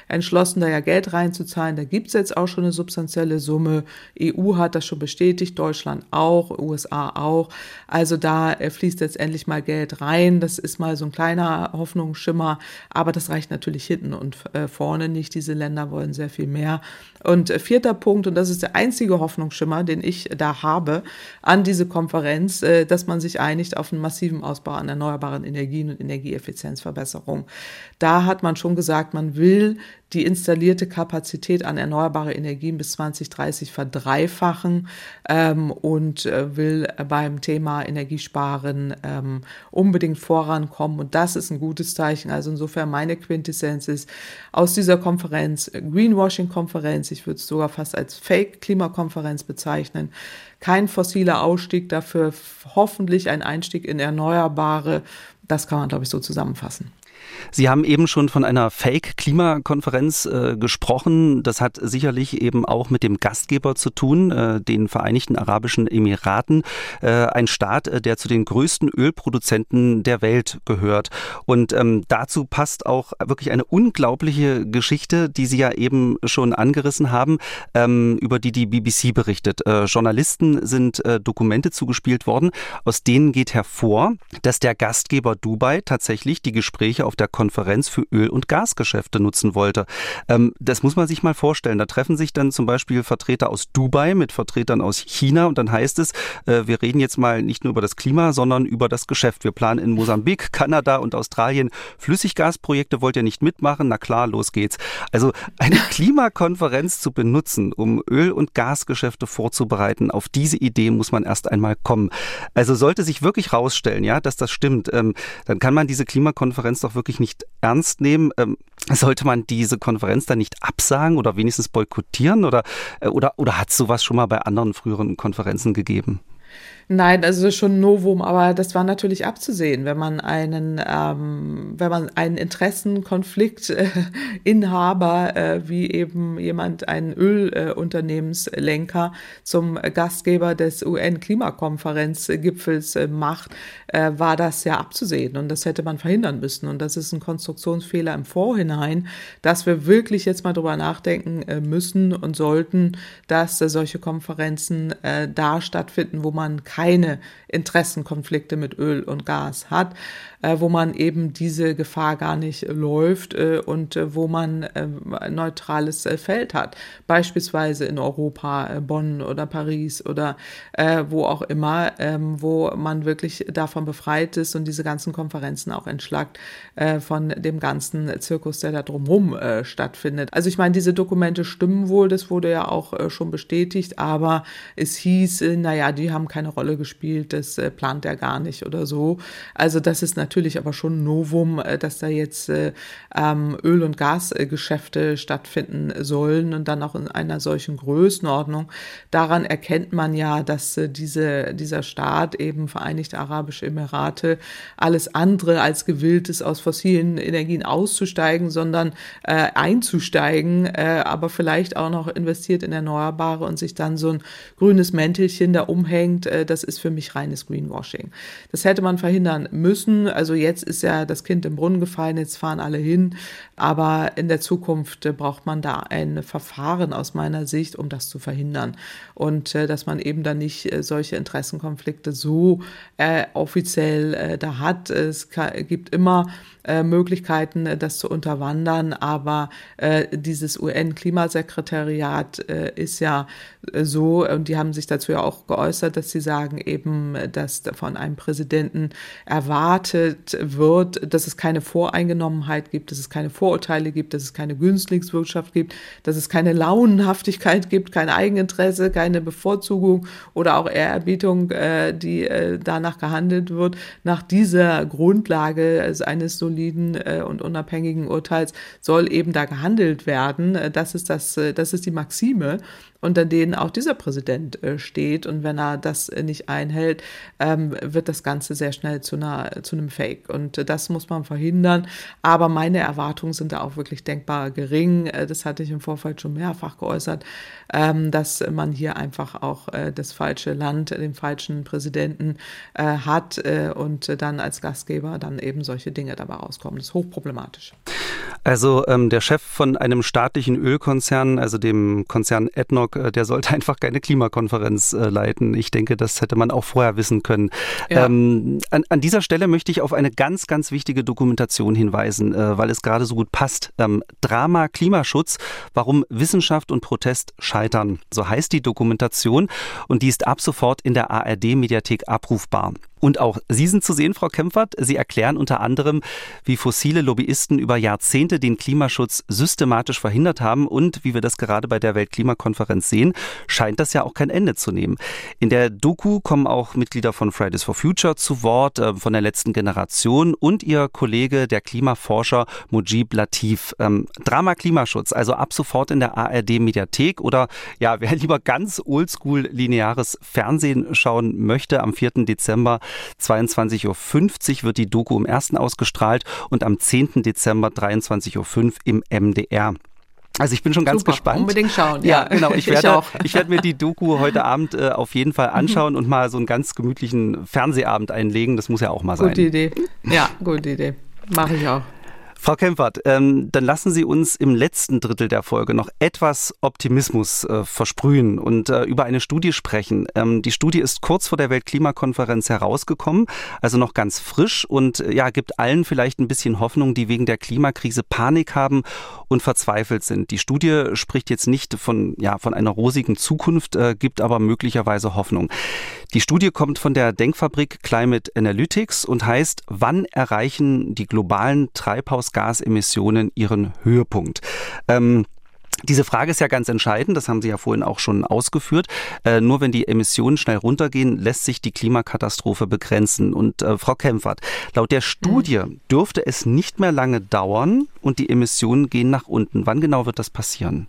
entschlossen, da ja Geld reinzuzahlen. Da gibt es jetzt auch schon eine substanzielle Summe. EU hat das schon bestätigt, Deutschland auch, USA auch. Also da äh, fließt jetzt endlich mal Geld rein. Das ist mal so ein kleiner Hoffnungsschimmer, aber das reicht natürlich hinten und äh, vorne nicht. Diese Länder wollen sehr viel mehr. Und äh, vierter Punkt, und das ist der einzige Hoffnungsschimmer, den ich da habe an diese Konferenz, äh, dass man sich einigt auf einen massiven Ausbau an erneuerbaren Energien und Energieeffizienzverbesserung. Da hat man schon gesagt, man will die installierte Kapazität an erneuerbare Energien bis 2030 verdreifachen ähm, und äh, will beim Thema Energiesparen ähm, unbedingt vorankommen. Und das ist ein gutes Zeichen. Also insofern meine Quintessenz ist aus dieser Konferenz, Greenwashing-Konferenz, ich würde es sogar fast als Fake-Klimakonferenz bezeichnen, kein fossiler Ausstieg, dafür hoffentlich ein Einstieg in Erneuerbare. Das kann man, glaube ich, so zusammenfassen. Sie haben eben schon von einer Fake-Klimakonferenz äh, gesprochen. Das hat sicherlich eben auch mit dem Gastgeber zu tun, äh, den Vereinigten Arabischen Emiraten, äh, ein Staat, äh, der zu den größten Ölproduzenten der Welt gehört. Und ähm, dazu passt auch wirklich eine unglaubliche Geschichte, die Sie ja eben schon angerissen haben, ähm, über die die BBC berichtet. Äh, Journalisten sind äh, Dokumente zugespielt worden, aus denen geht hervor, dass der Gastgeber Dubai tatsächlich die Gespräche auf der Konferenz für Öl- und Gasgeschäfte nutzen wollte. Ähm, das muss man sich mal vorstellen. Da treffen sich dann zum Beispiel Vertreter aus Dubai mit Vertretern aus China und dann heißt es, äh, wir reden jetzt mal nicht nur über das Klima, sondern über das Geschäft. Wir planen in Mosambik, Kanada und Australien Flüssiggasprojekte. Wollt ihr nicht mitmachen? Na klar, los geht's. Also eine [LAUGHS] Klimakonferenz zu benutzen, um Öl- und Gasgeschäfte vorzubereiten, auf diese Idee muss man erst einmal kommen. Also sollte sich wirklich rausstellen, ja, dass das stimmt, ähm, dann kann man diese Klimakonferenz doch wirklich nicht ernst nehmen. Ähm, sollte man diese Konferenz dann nicht absagen oder wenigstens boykottieren oder, äh, oder, oder hat es sowas schon mal bei anderen früheren Konferenzen gegeben? Nein, also schon Novum, aber das war natürlich abzusehen, wenn man einen, ähm, wenn man einen Interessenkonfliktinhaber äh, äh, wie eben jemand, einen Ölunternehmenslenker zum Gastgeber des UN-Klimakonferenzgipfels äh, macht, äh, war das ja abzusehen und das hätte man verhindern müssen. Und das ist ein Konstruktionsfehler im Vorhinein, dass wir wirklich jetzt mal drüber nachdenken äh, müssen und sollten, dass äh, solche Konferenzen da stattfinden, wo man keine Interessenkonflikte mit Öl und Gas hat, äh, wo man eben diese Gefahr gar nicht läuft äh, und äh, wo man ein neutrales Feld hat. Beispielsweise in Europa, Bonn oder Paris oder wo auch immer, ähm, wo man wirklich davon befreit ist und diese ganzen Konferenzen auch entschlackt von dem ganzen Zirkus, der da drumherum stattfindet. Also ich meine, diese Dokumente stimmen wohl, das wurde ja auch schon bestätigt, aber es hieß, naja, die haben keine Rolle gespielt, das plant er gar nicht oder so. Also das ist natürlich aber schon ein Novum, äh, dass da jetzt äh, ähm, Öl- und Gasgeschäfte stattfinden sollen und dann auch in einer solchen Größenordnung. Daran erkennt man ja, dass äh, diese, dieser Staat, eben Vereinigte Arabische Emirate, alles andere als gewillt ist, aus fossilen Energien auszusteigen, sondern äh, einzusteigen, äh, aber vielleicht auch noch investiert in Erneuerbare und sich dann so ein grünes Mäntelchen da umhängt, äh, das ist für mich reines Greenwashing. Das hätte man verhindern müssen. Also jetzt ist ja das Kind im Brunnen gefallen, jetzt fahren alle hin. Aber in der Zukunft äh, braucht man da ein Verfahren aus meiner Sicht, um das zu verhindern. Und äh, dass man eben dann nicht äh, solche Interessenkonflikte so äh, offiziell äh, da hat. Es gibt immer Möglichkeiten, das zu unterwandern. Aber dieses UN-Klimasekretariat ist ja so, und die haben sich dazu ja auch geäußert, dass sie sagen eben, dass von einem Präsidenten erwartet wird, dass es keine Voreingenommenheit gibt, dass es keine Vorurteile gibt, dass es keine Günstlingswirtschaft gibt, dass es keine Launenhaftigkeit gibt, kein Eigeninteresse, keine Bevorzugung oder auch Ehrerbietung, äh, die äh, danach gehandelt wird. Nach dieser Grundlage eines so soliden äh, und unabhängigen Urteils soll eben da gehandelt werden. Das ist das, das ist die Maxime unter denen auch dieser Präsident äh, steht. Und wenn er das äh, nicht einhält, ähm, wird das Ganze sehr schnell zu, einer, zu einem Fake. Und äh, das muss man verhindern. Aber meine Erwartungen sind da auch wirklich denkbar gering. das hatte ich im Vorfeld schon mehrfach geäußert, ähm, dass man hier einfach auch das falsche Land, den falschen Präsidenten hat und dann als Gastgeber dann eben solche Dinge dabei rauskommen. Das ist hochproblematisch. Also ähm, der Chef von einem staatlichen Ölkonzern, also dem Konzern Ednoc, äh, der sollte [LAUGHS] einfach keine Klimakonferenz äh, leiten. Ich denke, das hätte man auch vorher wissen können. Ja. Ähm, an, an, dieser Stelle möchte ich auf eine ganz, ganz wichtige Dokumentation hinweisen, äh, weil es gerade so gut passt. Ähm, Drama Klimaschutz, warum Wissenschaft und Protest scheitern. So heißt die Dokumentation und die ist ab sofort in der ARD-Mediathek abrufbar. Und auch Sie sind zu sehen, Frau Kempfert. Sie erklären unter anderem, wie fossile Lobbyisten über Jahrzehnte den Klimaschutz systematisch verhindert haben und wie wir das gerade bei der Weltklimakonferenz sehen, scheint das ja auch kein Ende zu nehmen. In der Doku kommen auch Mitglieder von Fridays for Future zu Wort, äh, von der letzten Generation und ihr Kollege, der Klimaforscher Mujib Latif. Ähm, Drama Klimaschutz, also ab sofort in der ARD Mediathek oder ja, [LAUGHS] wer lieber ganz oldschool lineares Fernsehen schauen möchte, am 4. Dezember 22.50 Uhr wird die Doku im ersten ausgestrahlt und am 10. Dezember 23.05 Uhr im MDR. Also ich bin schon ganz Super, gespannt. Unbedingt schauen. Ja, ja genau. Ich [LAUGHS] werde, ich, ich werde mir die Doku [LAUGHS] heute Abend äh, auf jeden Fall anschauen und mal so einen ganz gemütlichen Fernsehabend einlegen. Das muss ja auch mal sein. Gute Idee. Ja, gute Idee. Mache ich auch. Frau Kempfert, ähm, dann lassen Sie uns im letzten Drittel der Folge noch etwas Optimismus äh, versprühen und äh, über eine Studie sprechen. Ähm, die Studie ist kurz vor der Weltklimakonferenz herausgekommen, also noch ganz frisch und äh, ja, gibt allen vielleicht ein bisschen Hoffnung, die wegen der Klimakrise Panik haben und verzweifelt sind. Die Studie spricht jetzt nicht von, ja, von einer rosigen Zukunft, äh, gibt aber möglicherweise Hoffnung. Die Studie kommt von der Denkfabrik Climate Analytics und heißt, wann erreichen die globalen Treibhausgasemissionen ihren Höhepunkt? Ähm, diese Frage ist ja ganz entscheidend, das haben Sie ja vorhin auch schon ausgeführt. Äh, nur wenn die Emissionen schnell runtergehen, lässt sich die Klimakatastrophe begrenzen. Und äh, Frau Kempfert, laut der Studie mhm. dürfte es nicht mehr lange dauern und die Emissionen gehen nach unten. Wann genau wird das passieren?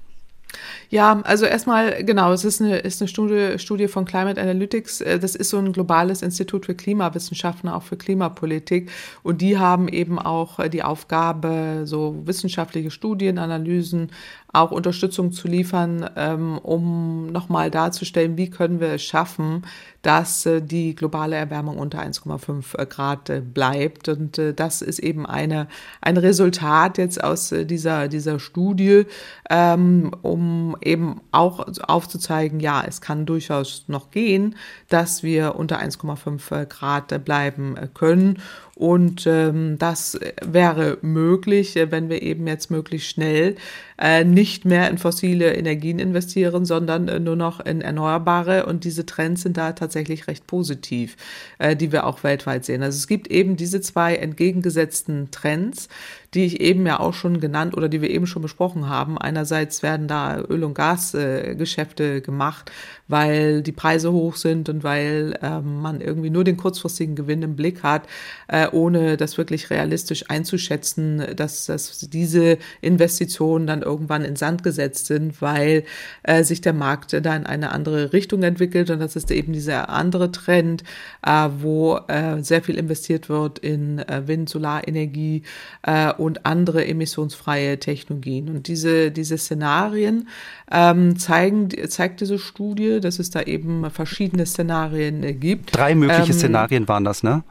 Ja, also erstmal, genau, es ist eine, ist eine Studie, Studie von Climate Analytics. Äh, das ist so ein globales Institut für Klimawissenschaften, auch für Klimapolitik. Und die haben eben auch äh, die Aufgabe, so wissenschaftliche Studien, Analysen, auch Unterstützung zu liefern, ähm, um nochmal darzustellen, wie können wir es schaffen, dass äh, die globale Erwärmung unter 1,5 Grad bleibt. Und das ist eben eine, ein Resultat jetzt aus dieser, dieser Studie, ähm, um eben auch aufzuzeigen, ja, es kann durchaus noch gehen, dass wir unter 1,5 Grad bleiben können. Und ähm, das wäre möglich, wenn wir eben jetzt möglichst schnell äh, nicht mehr in fossile Energien investieren, sondern äh, nur noch in erneuerbare. Und diese Trends sind da tatsächlich recht positiv, äh, die wir auch weltweit sehen. Also es gibt eben diese zwei entgegengesetzten Trends, die ich eben ja auch schon genannt oder die wir eben schon besprochen haben. Einerseits werden da Öl- und Gasgeschäfte gemacht, weil die Preise hoch sind und weil ähm, man irgendwie nur den kurzfristigen Gewinn im Blick hat. Äh, ohne das wirklich realistisch einzuschätzen, dass, dass diese Investitionen dann irgendwann in Sand gesetzt sind, weil äh, sich der Markt da in eine andere Richtung entwickelt. Und das ist eben dieser andere Trend, äh, wo sehr viel investiert wird in Wind, Solarenergie äh, und andere emissionsfreie Technologien. Und diese, diese Szenarien ähm, zeigen, zeigt diese Studie, dass es da eben verschiedene Szenarien äh, gibt. Drei mögliche ähm, Szenarien waren das, ne?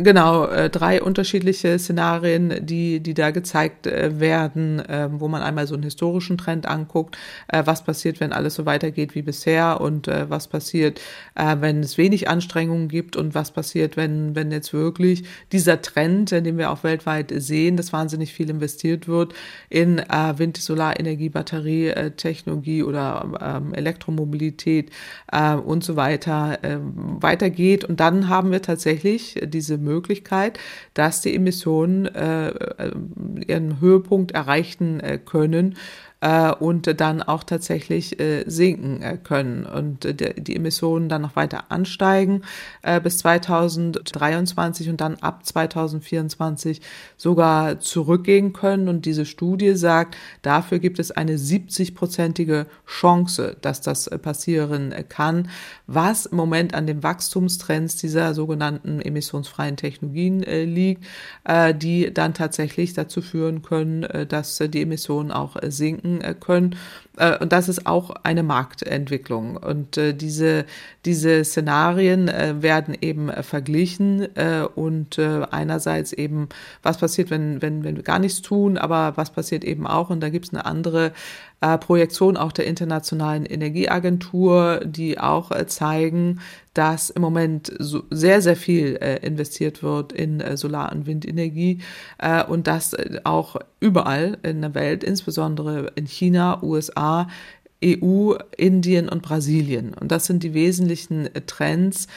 Genau, äh, drei unterschiedliche Szenarien, die, die da gezeigt äh, werden, äh, wo man einmal so einen historischen Trend anguckt, äh, was passiert, wenn alles so weitergeht wie bisher und äh, was passiert, äh, wenn es wenig Anstrengungen gibt und was passiert, wenn, wenn jetzt wirklich dieser Trend, den wir auch weltweit sehen, dass wahnsinnig viel investiert wird in äh, Wind-, Solarenergie, Batterietechnologie oder ähm, Elektromobilität äh, und so weiter äh, weitergeht. Und dann haben wir tatsächlich diese Möglichkeit, dass die Emissionen äh, äh, ihren Höhepunkt erreichen äh, können äh, und dann auch tatsächlich äh, sinken äh, können und äh, die Emissionen dann noch weiter ansteigen äh, bis 2023 und dann ab 2024 sogar zurückgehen können. Und diese Studie sagt, dafür gibt es eine 70-prozentige Chance, dass das äh, passieren kann, was im Moment an den Wachstumstrends dieser sogenannten emissionsfreien Technologien liegt, die dann tatsächlich dazu führen können, dass die Emissionen auch sinken können. Äh, und das ist auch eine Marktentwicklung. Und äh, diese, diese Szenarien werden eben verglichen und einerseits eben, was passiert, wenn, wenn, wenn wir gar nichts tun, aber was passiert eben auch. Und da gibt es eine andere Projektion auch der Internationalen Energieagentur, die auch zeigen, dass im Moment so sehr, sehr viel äh, investiert wird in äh, Solar- und Windenergie äh, und das äh, auch überall in der Welt, insbesondere in China, USA, EU, Indien und Brasilien. Und das sind die wesentlichen Trends,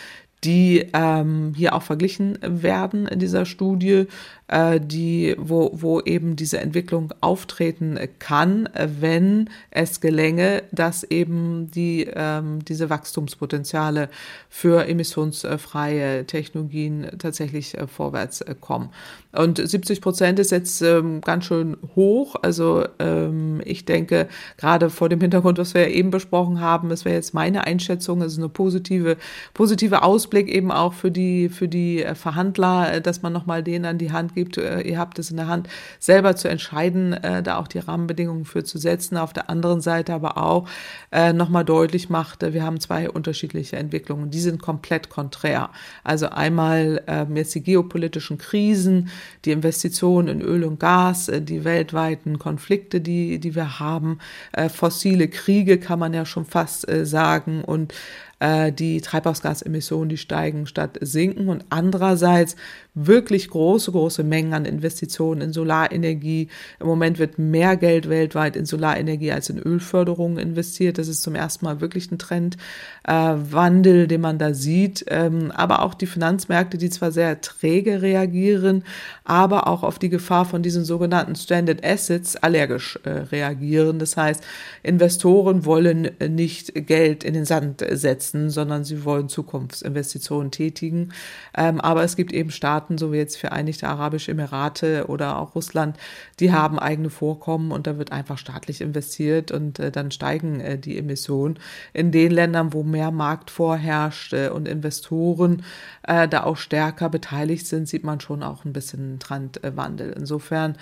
die ähm, hier auch verglichen werden in dieser Studie äh, die, wo, wo eben diese Entwicklung auftreten kann, wenn es gelänge, dass eben die, ähm, diese Wachstumspotenziale für emissionsfreie Technologien tatsächlich äh, vorwärts äh, kommen. Und 70 Prozent ist jetzt ähm, ganz schön hoch. Also ähm, ich denke, gerade vor dem Hintergrund, was wir eben besprochen haben, das wäre jetzt meine Einschätzung, also eine positive, positive Ausblick eben auch für die, für die Verhandler, dass man nochmal denen an die Hand gibt. Äh, ihr habt es in der Hand, selber zu entscheiden, äh, da auch die Rahmenbedingungen für zu setzen. Auf der anderen Seite aber auch äh, nochmal deutlich macht, wir haben zwei unterschiedliche Entwicklungen. Die sind komplett konträr. Also einmal ähm, jetzt die geopolitischen Krisen, die Investitionen in Öl und Gas, die weltweiten Konflikte, die, die wir haben, fossile Kriege kann man ja schon fast sagen und die Treibhausgasemissionen, die steigen statt sinken. Und andererseits wirklich große, große Mengen an Investitionen in Solarenergie. Im Moment wird mehr Geld weltweit in Solarenergie als in Ölförderung investiert. Das ist zum ersten Mal wirklich ein Trendwandel, äh, den man da sieht. Ähm, aber auch die Finanzmärkte, die zwar sehr träge reagieren, aber auch auf die Gefahr von diesen sogenannten Stranded Assets allergisch äh, reagieren. Das heißt, Investoren wollen nicht Geld in den Sand setzen, sondern sie wollen Zukunftsinvestitionen tätigen. Ähm, aber es gibt eben Staaten, Staaten, so wie jetzt Vereinigte Arabische Emirate oder auch Russland, die haben eigene Vorkommen und da wird einfach staatlich investiert und äh, dann steigen äh, die Emissionen. In den Ländern, wo mehr Markt vorherrscht äh, und Investoren äh, da auch stärker beteiligt sind, sieht man schon auch ein bisschen Trendwandel. Insofern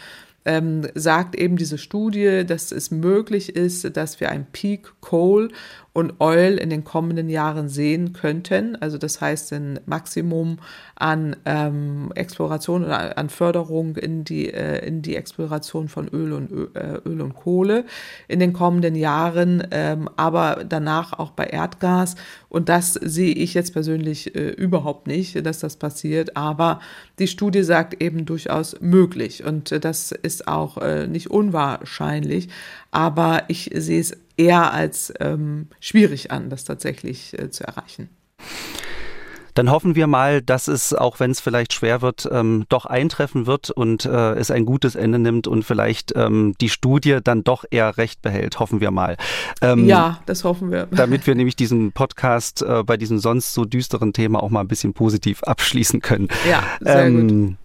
ähm, sagt eben diese Studie, dass es möglich ist, dass wir ein Peak Coal und Oil in den kommenden Jahren sehen könnten. Also das heißt ein Maximum an ähm, Exploration oder an Förderung in die, äh, in die Exploration von Öl und, äh, Öl und Kohle in den kommenden Jahren, ähm, aber danach auch bei Erdgas. Und das sehe ich jetzt persönlich äh, überhaupt nicht, dass das passiert. Aber die Studie sagt eben durchaus möglich. Und äh, das ist auch äh, nicht unwahrscheinlich. Aber ich sehe es eher als ähm, schwierig an, das tatsächlich äh, zu erreichen. Dann hoffen wir mal, dass es, auch wenn es vielleicht schwer wird, ähm, doch eintreffen wird und äh, es ein gutes Ende nimmt und vielleicht ähm, die Studie dann doch eher recht behält. Hoffen wir mal. Ähm, ja, das hoffen wir. [LAUGHS] Damit wir nämlich diesen Podcast äh, bei diesem sonst so düsteren Thema auch mal ein bisschen positiv abschließen können. Ja, sehr ähm, gut.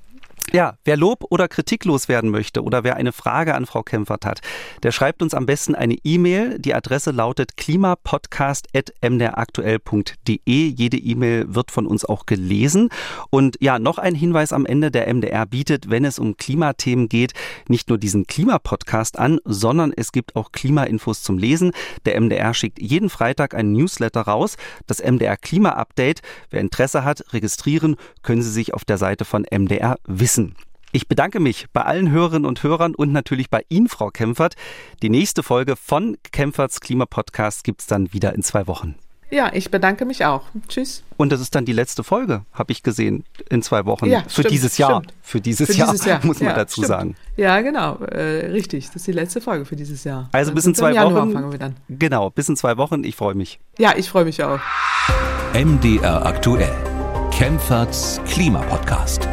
Ja, wer Lob oder Kritik loswerden möchte oder wer eine Frage an Frau Kempfert hat, der schreibt uns am besten eine E-Mail. Die Adresse lautet klimapodcast.mdraktuell.de. Jede E-Mail wird von uns auch gelesen. Und ja, noch ein Hinweis am Ende. Der MDR bietet, wenn es um Klimathemen geht, nicht nur diesen Klimapodcast an, sondern es gibt auch Klimainfos zum Lesen. Der MDR schickt jeden Freitag ein Newsletter raus, das MDR Klima Update. Wer Interesse hat, registrieren können Sie sich auf der Seite von MDR Wissen wissen. Ich bedanke mich bei allen Hörerinnen und Hörern und natürlich bei Ihnen, Frau Kempfert. Die nächste Folge von Kempferts Klimapodcast gibt es dann wieder in zwei Wochen. Ja, ich bedanke mich auch. Tschüss. Und das ist dann die letzte Folge, habe ich gesehen, in zwei Wochen. Ja, für stimmt, dieses Jahr. Stimmt. Für dieses, für Jahr, dieses Jahr, [LAUGHS] muss man ja, dazu stimmt. sagen. Ja, genau. Äh, richtig. Das ist die letzte Folge für dieses Jahr. Also dann bis in zwei Wochen. Fangen wir dann. Genau, bis in zwei Wochen. Ich freue mich. Ja, ich freue mich auch. MDR aktuell. Kempferts Klimapodcast.